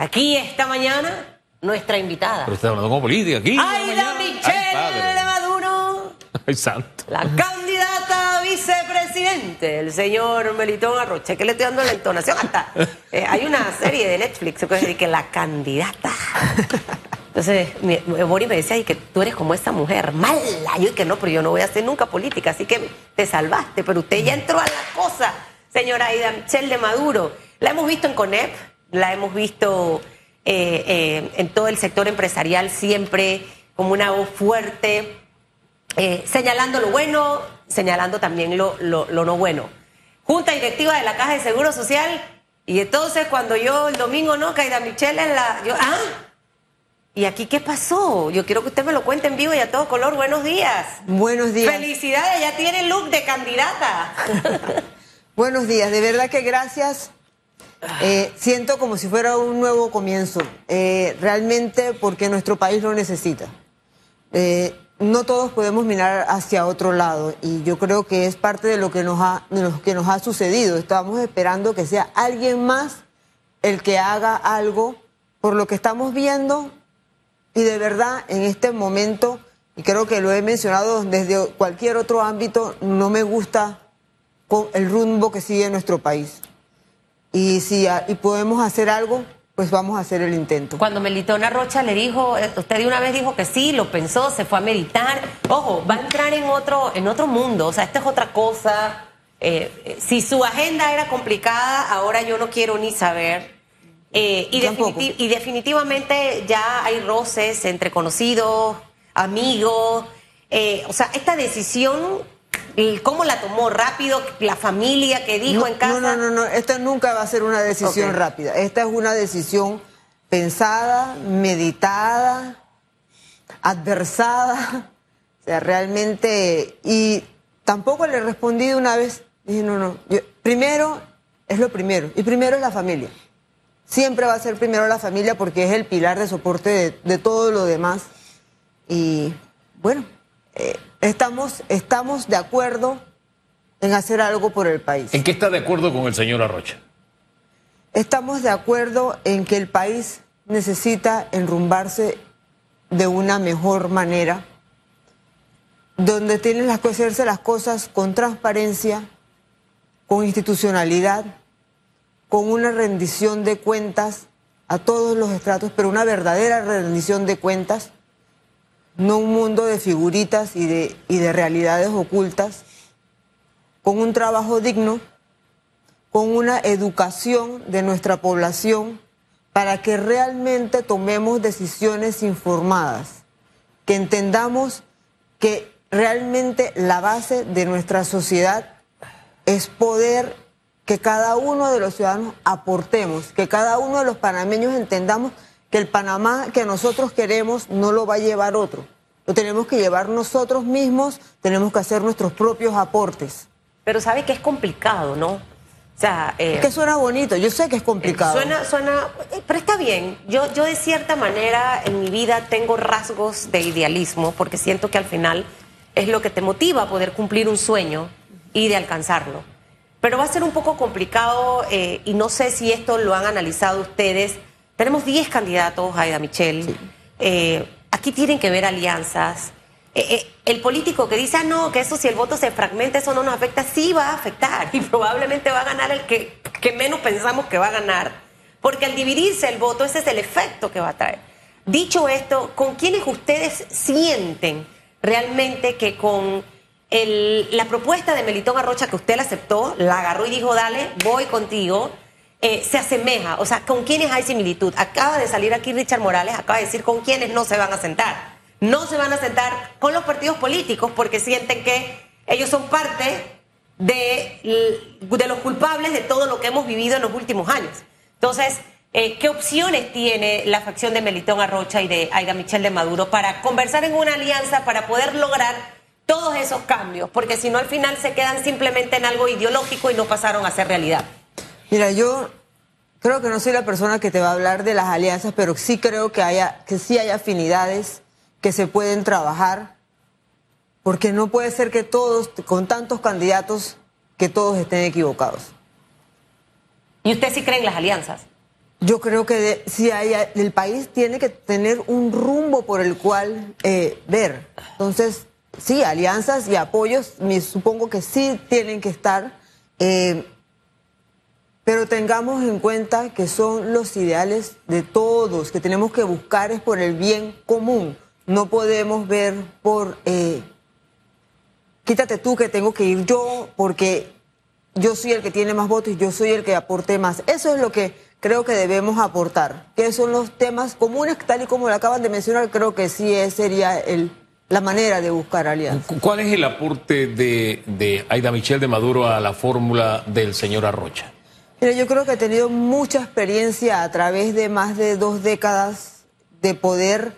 Aquí esta mañana, nuestra invitada. Pero está hablando como política aquí. Aida Michelle de Maduro. Ay, santo. La candidata a vicepresidente, el señor Melitón Arroche, que le estoy dando la entonación hasta. eh, hay una serie de Netflix que dice que la candidata. Entonces, mi, Boris me decía, y que tú eres como esa mujer, mala. Yo, y que no, pero yo no voy a hacer nunca política, así que te salvaste, pero usted ya entró a la cosa, señora Aida Michelle de Maduro. La hemos visto en CONEP, la hemos visto eh, eh, en todo el sector empresarial siempre como una voz fuerte, eh, señalando lo bueno, señalando también lo, lo, lo no bueno. Junta directiva de la Caja de Seguro Social, y entonces cuando yo el domingo no, que Aida Michelle en la. Yo, ah, ¿Y aquí qué pasó? Yo quiero que usted me lo cuente en vivo y a todo color. Buenos días. Buenos días. Felicidades, ya tiene look de candidata. Buenos días, de verdad que gracias. Eh, siento como si fuera un nuevo comienzo, eh, realmente porque nuestro país lo necesita. Eh, no todos podemos mirar hacia otro lado y yo creo que es parte de lo que nos ha, de lo que nos ha sucedido. Estamos esperando que sea alguien más el que haga algo por lo que estamos viendo y de verdad en este momento, y creo que lo he mencionado desde cualquier otro ámbito, no me gusta el rumbo que sigue nuestro país. Y si y podemos hacer algo, pues vamos a hacer el intento. Cuando Melitona Rocha le dijo, eh, usted de una vez dijo que sí, lo pensó, se fue a meditar. Ojo, va a entrar en otro, en otro mundo, o sea, esta es otra cosa. Eh, eh, si su agenda era complicada, ahora yo no quiero ni saber. Eh, y, definitiv y, definitivamente ya hay roces entre conocidos, amigos. Eh, o sea, esta decisión, ¿cómo la tomó? ¿Rápido? ¿La familia que dijo en casa? No, no, no, esta nunca va a ser una decisión okay. rápida. Esta es una decisión pensada, meditada, adversada. O sea, realmente. Y tampoco le respondí de una vez. Dije, no, no. Yo, primero es lo primero. Y primero es la familia siempre va a ser primero la familia porque es el pilar de soporte de, de todo lo demás. Y bueno, eh, estamos, estamos de acuerdo en hacer algo por el país. ¿En qué está de acuerdo con el señor Arrocha? Estamos de acuerdo en que el país necesita enrumbarse de una mejor manera, donde tienen que hacerse las cosas con transparencia, con institucionalidad, con una rendición de cuentas a todos los estratos, pero una verdadera rendición de cuentas, no un mundo de figuritas y de, y de realidades ocultas, con un trabajo digno, con una educación de nuestra población para que realmente tomemos decisiones informadas, que entendamos que realmente la base de nuestra sociedad es poder que cada uno de los ciudadanos aportemos, que cada uno de los panameños entendamos que el Panamá que nosotros queremos no lo va a llevar otro. Lo tenemos que llevar nosotros mismos, tenemos que hacer nuestros propios aportes. Pero sabe que es complicado, ¿no? O sea, eh, es que suena bonito, yo sé que es complicado. Suena, suena, pero está bien. Yo, yo de cierta manera en mi vida tengo rasgos de idealismo porque siento que al final es lo que te motiva a poder cumplir un sueño y de alcanzarlo. Pero va a ser un poco complicado eh, y no sé si esto lo han analizado ustedes. Tenemos 10 candidatos, Aida Michelle. Sí. Eh, aquí tienen que ver alianzas. Eh, el político que dice, ah, no, que eso si el voto se fragmenta, eso no nos afecta, sí va a afectar y probablemente va a ganar el que, que menos pensamos que va a ganar. Porque al dividirse el voto, ese es el efecto que va a traer. Dicho esto, ¿con quiénes ustedes sienten realmente que con el, la propuesta de Melitón Arrocha que usted la aceptó, la agarró y dijo, dale, voy contigo, eh, se asemeja. O sea, ¿con quiénes hay similitud? Acaba de salir aquí Richard Morales, acaba de decir con quiénes no se van a sentar. No se van a sentar con los partidos políticos porque sienten que ellos son parte de, de los culpables de todo lo que hemos vivido en los últimos años. Entonces, eh, ¿qué opciones tiene la facción de Melitón Arrocha y de Aida Michel de Maduro para conversar en una alianza para poder lograr todos esos cambios, porque si no al final se quedan simplemente en algo ideológico y no pasaron a ser realidad. Mira, yo creo que no soy la persona que te va a hablar de las alianzas, pero sí creo que haya que sí hay afinidades que se pueden trabajar, porque no puede ser que todos con tantos candidatos que todos estén equivocados. ¿Y usted sí cree en las alianzas? Yo creo que de- si hay, el país tiene que tener un rumbo por el cual eh, ver. Entonces, sí, alianzas y apoyos, me supongo que sí tienen que estar, eh, pero tengamos en cuenta que son los ideales de todos, que tenemos que buscar es por el bien común. No podemos ver por, eh, quítate tú que tengo que ir yo porque yo soy el que tiene más votos y yo soy el que aporte más. Eso es lo que creo que debemos aportar. Que son los temas comunes, tal y como lo acaban de mencionar, creo que sí sería el, la manera de buscar alianzas. Cu- ¿Cuál es el aporte de, de Aida Michel de Maduro a la fórmula del señor Arrocha? Mira, yo creo que he tenido mucha experiencia a través de más de dos décadas de poder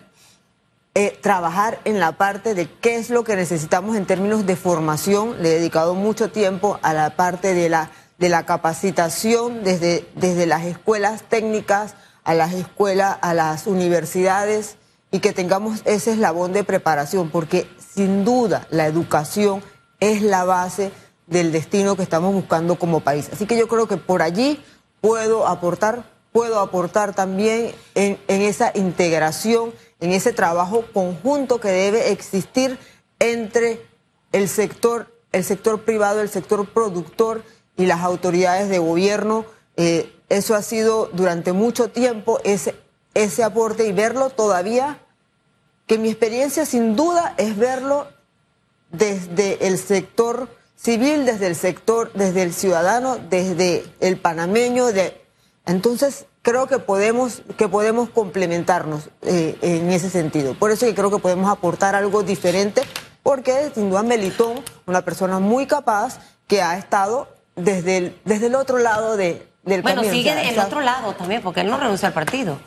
eh, trabajar en la parte de qué es lo que necesitamos en términos de formación. Le he dedicado mucho tiempo a la parte de la, de la capacitación desde, desde las escuelas técnicas a las escuelas, a las universidades y que tengamos ese eslabón de preparación, porque sin duda la educación es la base del destino que estamos buscando como país. Así que yo creo que por allí puedo aportar, puedo aportar también en, esa integración, en ese trabajo conjunto que debe existir entre el sector, el sector privado, el sector productor y las autoridades de gobierno. Eh, eso ha sido durante mucho tiempo ese, ese aporte y verlo todavía, que mi experiencia sin duda es verlo desde el sector civil, desde el sector, desde el ciudadano, desde el panameño. De... Entonces, creo que podemos, que podemos complementarnos eh, en ese sentido. Por eso que creo que podemos aportar algo diferente, porque sin duda Melitón, una persona muy capaz, que ha estado desde el, desde el otro lado de, del Bueno, camino. sigue O sea, en el está- otro lado también, porque él no renunció al partido.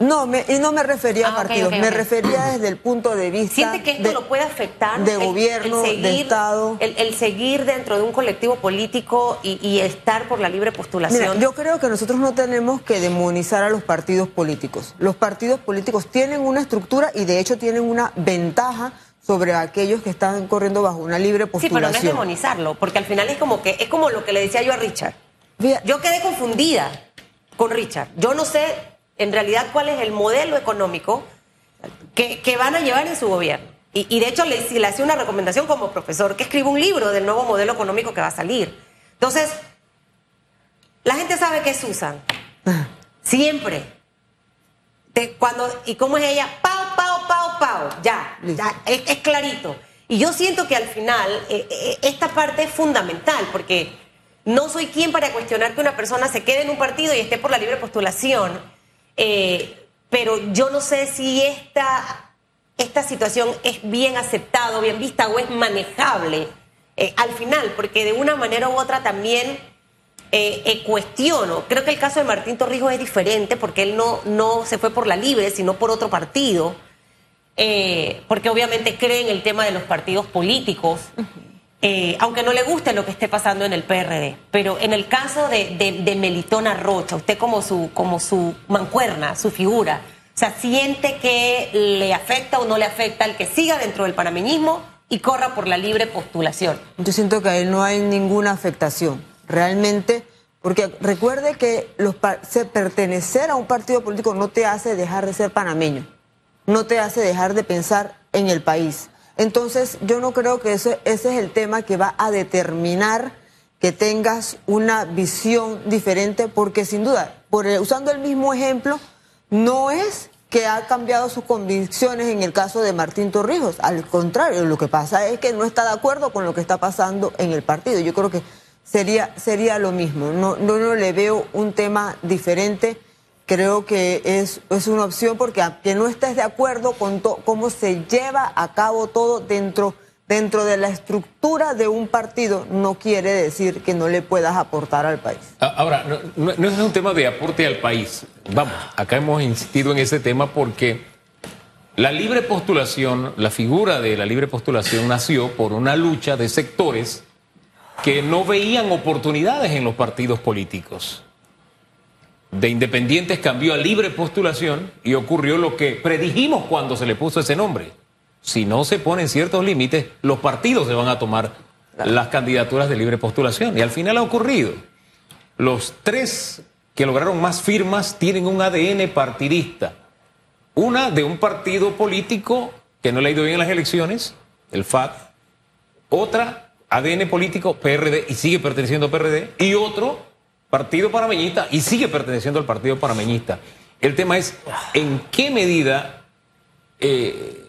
No, me, y no me refería Ah, a ok, partidos, me refería desde el punto de vista ¿Siente que esto de- lo puede afectar? de el- el gobierno, de seguir- Estado. El, el seguir dentro de un colectivo político y, y estar por la libre postulación. Mira, yo creo que nosotros no tenemos que demonizar a los partidos políticos. Los partidos políticos tienen una estructura y de hecho tienen una ventaja sobre aquellos que están corriendo bajo una libre sí, pero no es postulación. demonizarlo, porque al final es como que es como lo que le decía yo a Richard. Yo quedé confundida con Richard. Yo no sé en realidad cuál es el modelo económico que, que van a llevar en su gobierno. Y, y de hecho le, le hacía una recomendación como profesor que escriba un libro del nuevo modelo económico que va a salir. Entonces, la gente sabe que es Susan. Siempre. Te- cuando, ¿Y cómo es ella? Pau, pau, pau, pau. Ya, ya es, es clarito. Y yo siento que al final eh, eh, esta parte es fundamental porque no soy quien para cuestionar que una persona se quede en un partido y esté por la libre postulación, eh, pero yo no sé si esta, esta situación es bien aceptada, bien vista o es manejable eh, al final, porque de una manera u otra también eh, cuestiono. Creo que el caso de Martín Torrijos es diferente porque él no, no se fue por la libre, sino por otro partido, porque obviamente cree en el tema de los partidos políticos, eh, aunque no le guste lo que esté pasando en el PRD. Pero en el caso de, Melitona Rocha, usted como su, como su mancuerna, su figura, o sea, siente que le afecta o no le afecta el que siga dentro del panameñismo y corra por la libre postulación. Yo siento que a él no hay ninguna afectación, realmente, porque recuerde que los, pertenecer a un partido político no te hace dejar de ser panameño, no te hace dejar de pensar en el país. Entonces, yo no creo que eso, ese es el tema que va a determinar que tengas una visión diferente, porque sin duda, por usando el mismo ejemplo, no es que ha cambiado sus convicciones en el caso de Martín Torrijos. Al contrario, lo que pasa es que no está de acuerdo con lo que está pasando en el partido. Yo creo que sería, sería lo mismo. No, no, no le veo un tema diferente. Creo que es, es una opción porque aunque no estés de acuerdo con to- cómo se lleva a cabo todo dentro, dentro de la estructura de un partido, no quiere decir que no le puedas aportar al país. Ahora, no es un tema de aporte al país. Vamos, acá hemos insistido en ese tema porque la libre postulación, la figura de la libre postulación nació por una lucha de sectores que no veían oportunidades en los partidos políticos. De independientes cambió a libre postulación y ocurrió lo que predijimos cuando se le puso ese nombre. Si no se ponen ciertos límites, los partidos se van a tomar las candidaturas de libre postulación. Y al final ha ocurrido. Los tres que lograron más firmas tienen un ADN partidista. Una de un partido político que no le ha ido bien en las elecciones, el FAT. Otra, ADN político, PRD, y sigue perteneciendo a PRD. Y otro, partido panameñista, y sigue perteneciendo al partido panameñista. El tema es en qué medida eh,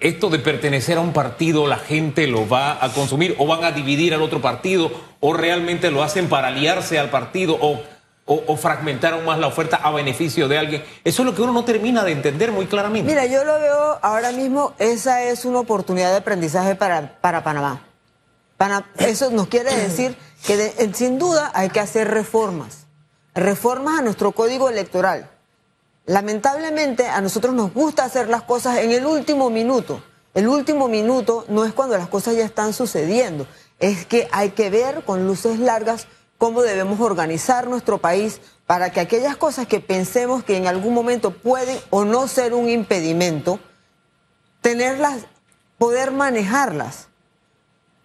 esto de pertenecer a un partido la gente lo va a consumir o van a dividir al otro partido o realmente lo hacen para aliarse al partido o, o, fragmentar aún más la oferta a beneficio de alguien. Eso es lo que uno no termina de entender muy claramente. Mira, yo lo veo ahora mismo, esa es una oportunidad de aprendizaje para, para Panamá. eso nos quiere decir que sin duda hay que hacer reformas, reformas a nuestro código electoral Lamentablemente a nosotros nos gusta hacer las cosas en el último minuto. El último minuto no es cuando las cosas ya están sucediendo, es que hay que ver con luces largas cómo debemos organizar nuestro país para que aquellas cosas que pensemos que en algún momento pueden o no ser un impedimento, tenerlas, poder manejarlas.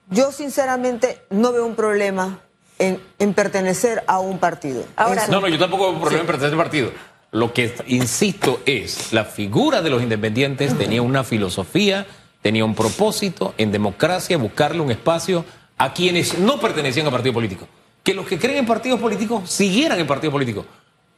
Yo sinceramente no veo un problema en, pertenecer a un partido. no, no, yo tampoco veo un problema en pertenecer a un partido. Lo que insisto es, la figura de los independientes tenía una filosofía, tenía un propósito en democracia, buscarle un espacio a quienes no pertenecían a partido político. Que los que creen en partidos políticos siguieran en partidos políticos,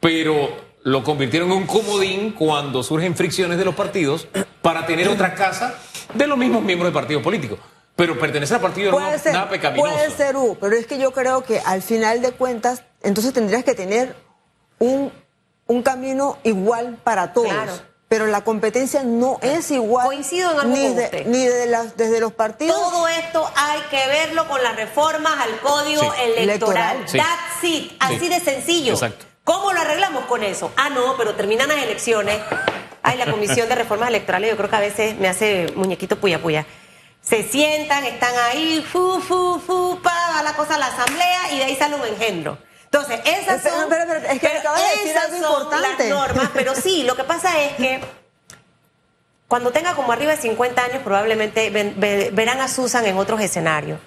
pero lo convirtieron en un comodín cuando surgen fricciones de los partidos para tener otra casa de los mismos miembros de partidos políticos. Pero pertenecer a partidos no es nada pecaminoso. Puede ser, pero es que yo creo que al final de cuentas, entonces tendrías que tener un un camino igual para todos. Pero la competencia no es igual. Coincido en algo ni, ni de las, desde los partidos. Todo esto hay que verlo con las reformas al código electoral. That's it. Así de sencillo. Exacto. ¿Cómo lo arreglamos con eso? Ah, no, pero terminan las elecciones. Ay, la Comisión de Reformas Electorales, yo creo que a veces me hace muñequito puya puya. Se sientan, están ahí, fu, fu, fu, pa, va la cosa a la asamblea y de ahí sale un engendro. Entonces, esas son, es que acabas de decir algo importante. las normas, pero sí, lo que pasa es que cuando tenga como arriba de 50 años probablemente verán a Susan en otros escenarios.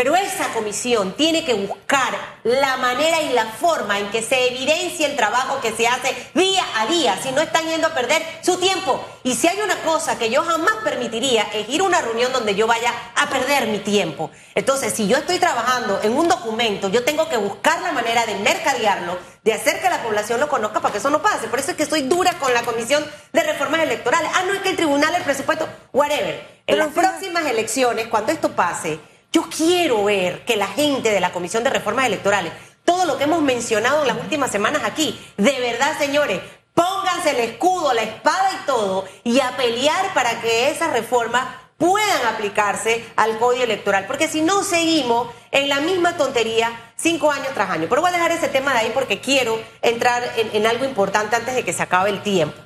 Pero esa comisión tiene que buscar la manera y la forma en que se evidencie el trabajo que se hace día a día, si no están yendo a perder su tiempo. Y si hay una cosa que yo jamás permitiría es ir a una reunión donde yo vaya a perder mi tiempo. Entonces, si yo estoy trabajando en un documento, yo tengo que buscar la manera de mercadearlo, de hacer que la población lo conozca para que eso no pase. Por eso es que estoy dura con la Comisión de Reformas Electorales. Ah, no es que el tribunal, el presupuesto, whatever. En las próximas elecciones, cuando esto pase, yo quiero ver que la gente de la Comisión de Reformas Electorales, todo lo que hemos mencionado en las últimas semanas aquí, de verdad, señores, pónganse el escudo, la espada y todo, y a pelear para que esas reformas puedan aplicarse al código electoral, porque si no seguimos en la misma tontería cinco años tras año. Pero voy a dejar ese tema de ahí porque quiero entrar en, algo importante antes de que se acabe el tiempo.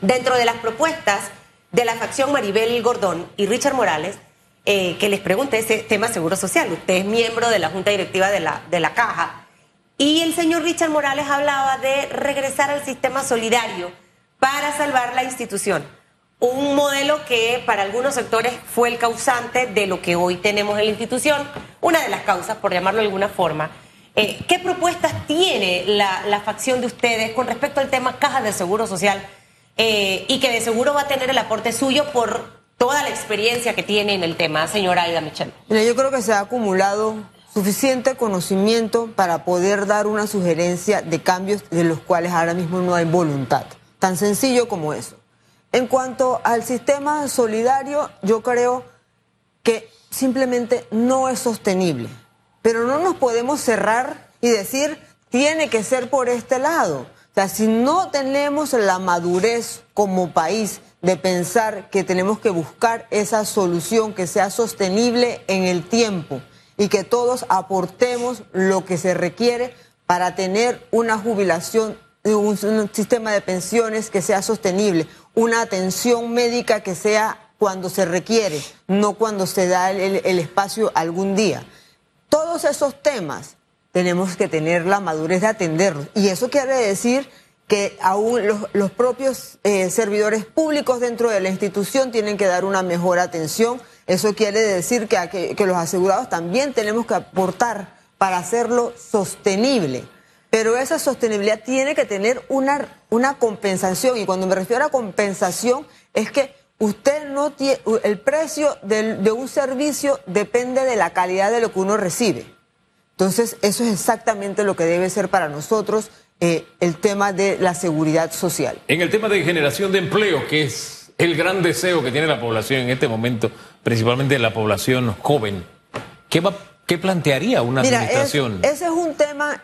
Dentro de las propuestas de la facción Maribel Gordón y Richard Morales, eh, que les pregunte ese tema seguro social. Usted es miembro de la Junta Directiva de la, de la Caja. Y el señor Richard Morales hablaba de regresar al sistema solidario para salvar la institución. Un modelo que para algunos sectores fue el causante de lo que hoy tenemos en la institución, una de las causas, por llamarlo de alguna forma. Eh, ¿Qué propuestas tiene la, la, facción de ustedes con respecto al tema caja de seguro social eh, y que de seguro va a tener el aporte suyo por toda la experiencia que tiene en el tema, señora Aida Michel? yo creo que se ha acumulado suficiente conocimiento para poder dar una sugerencia de cambios de los cuales ahora mismo no hay voluntad. Tan sencillo como eso. En cuanto al sistema solidario, yo creo que simplemente no es sostenible. Pero no nos podemos cerrar y decir, tiene que ser por este lado. O sea, si no tenemos la madurez como país de pensar que tenemos que buscar esa solución que sea sostenible en el tiempo y que todos aportemos lo que se requiere para tener una jubilación, un, sistema de pensiones que sea sostenible, una atención médica que sea cuando se requiere, no cuando se da el espacio algún día. Todos esos temas tenemos que tener la madurez de atenderlos. Y eso quiere decir que aún los, propios eh, servidores públicos dentro de la institución tienen que dar una mejor atención. Eso quiere decir que, que, los asegurados también tenemos que aportar para hacerlo sostenible. pero esa sostenibilidad tiene que tener una, una compensación. Y cuando me refiero a compensación, es que usted no tiene, el precio de un servicio depende de la calidad de lo que uno recibe. Entonces, eso es exactamente lo que debe ser para nosotros eh, el tema de la seguridad social. En el tema de generación de empleo, que es el gran deseo que tiene la población en este momento, principalmente la población joven, ¿qué, va, qué plantearía una administración? ese es un tema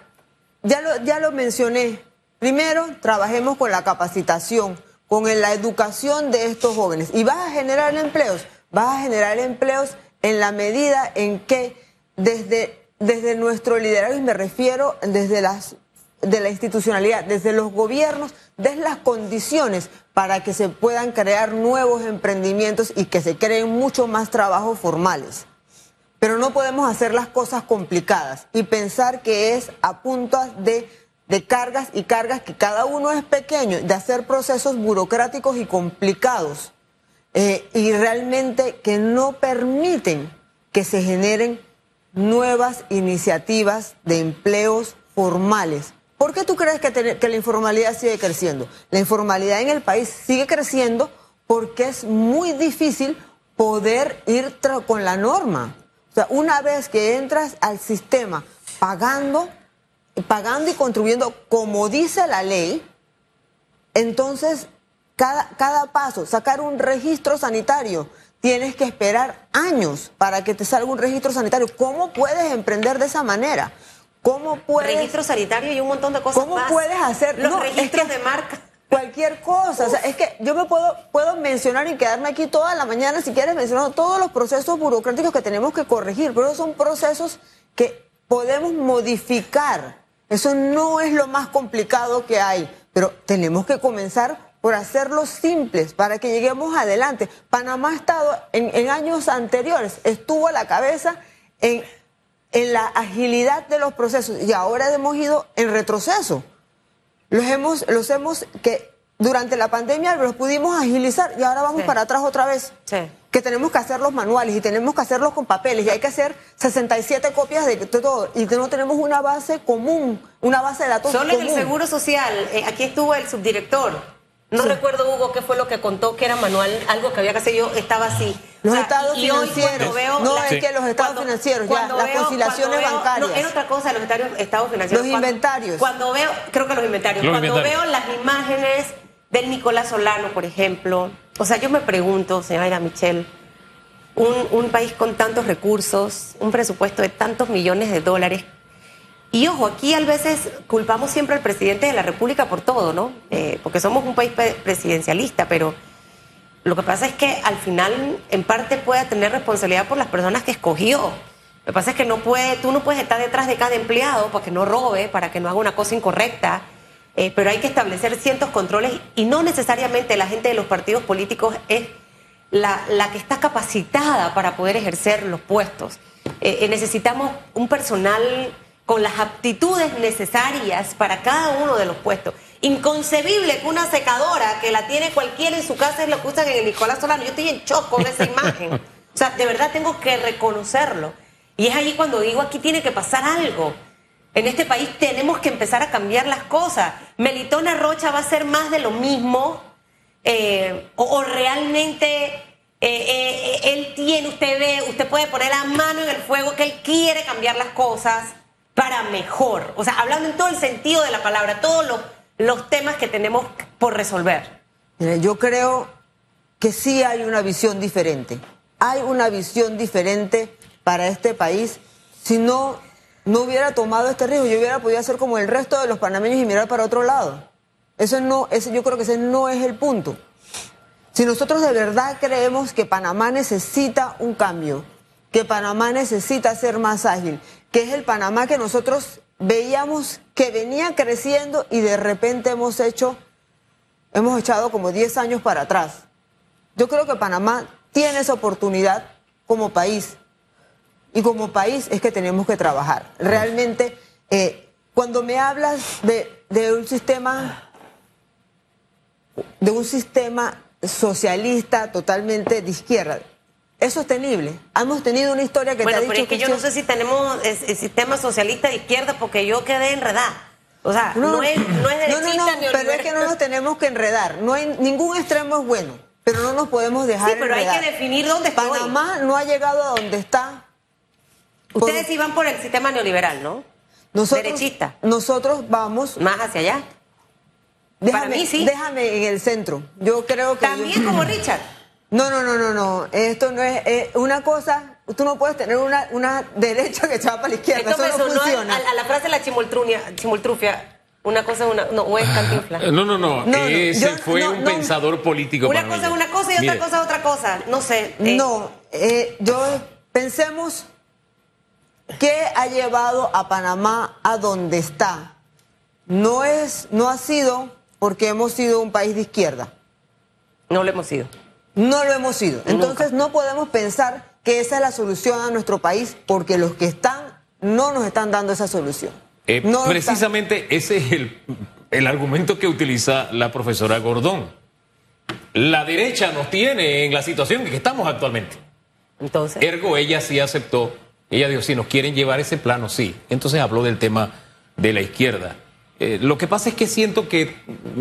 ya lo, ya lo mencioné. Primero, trabajemos con la capacitación, con la educación de estos jóvenes. ¿Y vas a generar empleos? Vas a generar empleos en la medida en que desde, desde nuestro liderazgo, y me refiero desde las de la institucionalidad, desde los gobiernos, des las condiciones para que se puedan crear nuevos emprendimientos y que se creen mucho más trabajos formales. Pero no podemos hacer las cosas complicadas y pensar que es a punta de, cargas y cargas que cada uno es pequeño, de hacer procesos burocráticos y complicados eh, y realmente que no permiten que se generen nuevas iniciativas de empleos formales. ¿Por qué tú crees que, que la informalidad sigue creciendo? La informalidad en el país sigue creciendo porque es muy difícil poder ir con la norma. O sea, una vez que entras al sistema pagando, pagando y contribuyendo como dice la ley, entonces cada, cada paso, sacar un registro sanitario, tienes que esperar años para que te salga un registro sanitario. ¿Cómo puedes emprender de esa manera? ¿Cómo puedes... Registro sanitario y un montón de cosas ¿Cómo puedes hacer... Los registros de marca. Cualquier cosa. O sea, es que yo me puedo, puedo mencionar y quedarme aquí toda la mañana, si quieres, mencionando todos los procesos burocráticos que tenemos que corregir, pero son procesos que podemos modificar. Eso no es lo más complicado que hay, pero tenemos que comenzar por hacerlos simples para que lleguemos adelante. Panamá ha estado en, en años anteriores, estuvo a la cabeza en, en la agilidad de los procesos. Y ahora hemos ido en retroceso. Los hemos, los hemos, que durante la pandemia los pudimos agilizar y ahora vamos para atrás otra vez. Que tenemos que hacer los manuales y tenemos que hacerlos con papeles y hay que hacer 67 copias de todo. Y no tenemos una base común, una base de datos Solo en el Seguro Social, eh, aquí estuvo el subdirector no recuerdo, Hugo, qué fue lo que contó, que era manual, algo que había que hacer. Yo estaba así. Los estados financieros. no, es que los estados financieros, ya, las conciliaciones bancarias. No, era otra cosa, los estados financieros. Los inventarios. Cuando veo, creo que los inventarios. cuando veo las imágenes del Nicolás Solano, por ejemplo, o sea, yo me pregunto, señora Michelle, un, un país con tantos recursos, un presupuesto de tantos millones de dólares, y ojo, aquí a veces culpamos siempre al presidente de la República por todo, ¿no? Eh, porque somos un país presidencialista, pero lo que pasa es que al final, en parte, puede tener responsabilidad por las personas que escogió. Lo que pasa es que no puede, tú no puedes estar detrás de cada empleado para que no robe, para que no haga una cosa incorrecta, eh, pero hay que establecer ciertos controles y no necesariamente la gente de los partidos políticos es la, la que está capacitada para poder ejercer los puestos. Eh, necesitamos un personal con las aptitudes necesarias para cada uno de los puestos. Inconcebible que una secadora que la tiene cualquiera en su casa es lo que usan en el Nicolás Solano. Yo estoy en shock con esa imagen. O sea, de verdad tengo que reconocerlo. Y es ahí cuando digo, aquí tiene que pasar algo. En este país tenemos que empezar a cambiar las cosas. Melitona Rocha va a ser más de lo mismo eh, o, realmente eh, eh, él tiene, usted ve, usted puede poner la mano en el fuego que él quiere cambiar las cosas para mejor. O sea, hablando en todo el sentido de la palabra, todos los, los temas que tenemos por resolver. yo creo que sí hay una visión diferente. Hay una visión diferente para este país. Si no, no hubiera tomado este riesgo, yo hubiera podido hacer como el resto de los panameños y mirar para otro lado. Eso no, ese, yo creo que ese no es el punto. Si nosotros de verdad creemos que Panamá necesita un cambio, que Panamá necesita ser más ágil, que es el Panamá que nosotros veíamos que venía creciendo y de repente hemos hecho, hemos echado como 10 años para atrás. Yo creo que Panamá tiene esa oportunidad como país. Y como país es que tenemos que trabajar. Realmente, eh, cuando me hablas de, un sistema, de un sistema socialista totalmente de izquierda, es sostenible. Hemos tenido una historia que te ha dicho pero es que, yo no sé si tenemos el sistema socialista de izquierda porque yo quedé enredada. O sea, no, es, no es no, no, no, pero es que no nos tenemos que enredar. No hay ningún extremo es bueno, pero no nos podemos dejar Sí, pero hay que definir dónde está. Panamá no ha llegado a donde está. Ustedes iban por el sistema neoliberal, ¿no? Nosotros, Derechista. Nosotros vamos. Más hacia allá. Déjame, mí sí. Déjame en el centro. Yo creo que. También yo- como Richard. No, no, no, no, no. Esto no es eh, una cosa. Tú no puedes tener una, una derecha que se va para la izquierda. Esto me Eso no sonó funciona. a, a la frase de la chimoltrunia, chimoltrufia. Una cosa, una. No, o es cantinfla. No, no, no. No, no, Ese yo- fue no, un no. pensador político. Una cosa es una cosa y otra cosa es otra cosa. No sé. eh, No, eh, yo pensemos qué ha llevado a Panamá a donde está. No es, no ha sido porque hemos sido un país de izquierda. No lo hemos sido. No lo hemos sido. Entonces no podemos pensar que esa es la solución a nuestro país porque los que están no nos están dando esa solución. eh, No están- precisamente ese es el, el argumento que utiliza la profesora Gordón. La derecha nos tiene en la situación en que estamos actualmente. Entonces. Ergo, ella sí aceptó. Ella dijo, si nos quieren llevar ese plano, sí. Entonces habló del tema de la izquierda. Eh, lo que pasa es que siento que,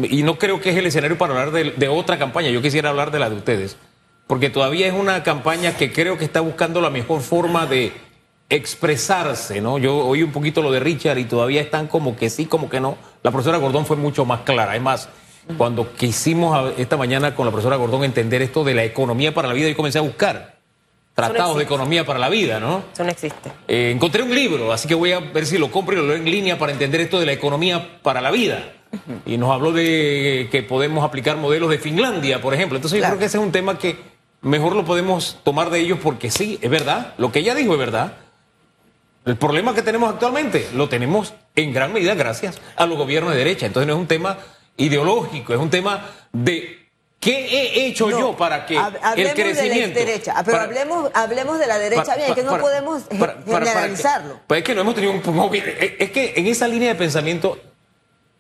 y no creo que es el escenario para hablar de, otra campaña, yo quisiera hablar de la de ustedes, porque todavía es una campaña que creo que está buscando la mejor forma de expresarse, ¿no? Yo oí un poquito lo de Richard y todavía están como que sí, como que no. La profesora Gordón fue mucho más clara. Es más, cuando quisimos esta mañana con la profesora Gordón entender esto de la economía para la vida, yo comencé a buscar tratados de economía para la vida, ¿no? Eso no existe. Eh, encontré un libro, así que voy a ver si lo compro y lo leo en línea para entender esto de la economía para la vida. Y nos habló de que podemos aplicar modelos de Finlandia, por ejemplo. Entonces yo Claro. creo que ese es un tema que mejor lo podemos tomar de ellos porque sí, es verdad, lo que ella dijo es verdad. El problema que tenemos actualmente lo tenemos en gran medida gracias a los gobiernos de derecha. Entonces no es un tema ideológico, es un tema de qué he hecho No, yo para que el hablemos crecimiento... de la derecha, pero para- hablemos, hablemos de la derecha para- bien, que no para- podemos para- para- para que- generalizarlo. pues es que no hemos tenido un, gobierno- es es que en esa línea de pensamiento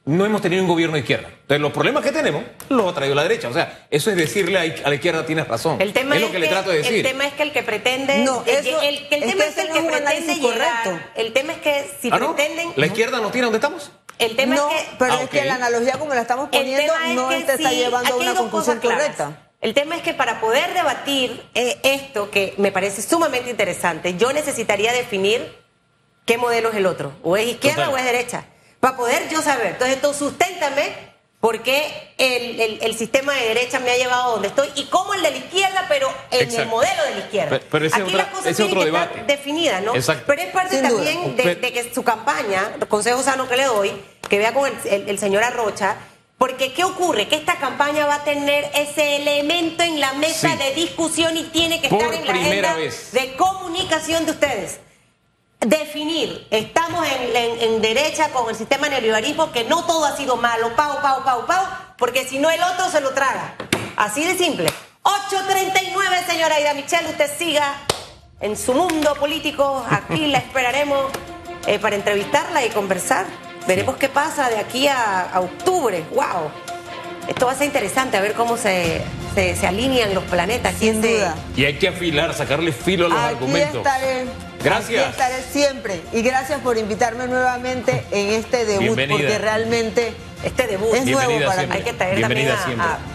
no hemos tenido un gobierno de izquierda. Entonces los problemas que tenemos los ha traído la derecha. O sea, eso es decirle a, a la izquierda tienes razón. El tema es es, lo que, le trato de decir. El tema es que el que pretende. No, el, eso- el- el es tema que es que el que no es pretende llegar. correcto. El tema es que si ¿Ah, no? pretenden. ¿La izquierda nos tiene donde estamos? El tema no, es que. pero Ah, es que la analogía como la estamos poniendo es no te está sí, llevando a una conclusión correcta. El tema es que para poder debatir eh, esto, que me parece sumamente interesante, yo necesitaría definir qué modelo es el otro. O es izquierda Total. o es derecha. Para poder yo saber. Entonces, tú susténtame por qué el, el- el sistema de derecha me ha llevado a donde estoy y cómo el de la izquierda, pero en el modelo de la izquierda. Pero- pero ese Aquí otra- las cosas ese tienen otro que estar definidas, ¿no? Exacto. Pero es parte Sin también de, que su campaña, consejo sano que le doy, que vea con el, el- el señor Arrocha, porque ¿qué ocurre? Que esta campaña va a tener ese elemento en la mesa Sí. de discusión y tiene que Por estar en la agenda vez. de comunicación de ustedes. Definir, estamos en, en- en derecha con el sistema neoliberalismo, que no todo ha sido malo, pau, pau, pau, pau, porque si no el otro se lo traga. Así de simple. 8.39, señora Aida Michelle, usted siga en su mundo político. Aquí la esperaremos eh, para entrevistarla y conversar. Veremos qué pasa de aquí a, a octubre. ¡Wow! Esto va a ser interesante, a ver cómo se, se, se alinean los planetas. Sin duda. Y hay que afilar, sacarle filo a los Aquí argumentos. estaré. Gracias. Aquí estaré siempre. Y gracias por invitarme nuevamente en este debut, Bienvenida. porque realmente Este debut. Es nuevo para siempre. Hay que traer Bienvenida también a- siempre. a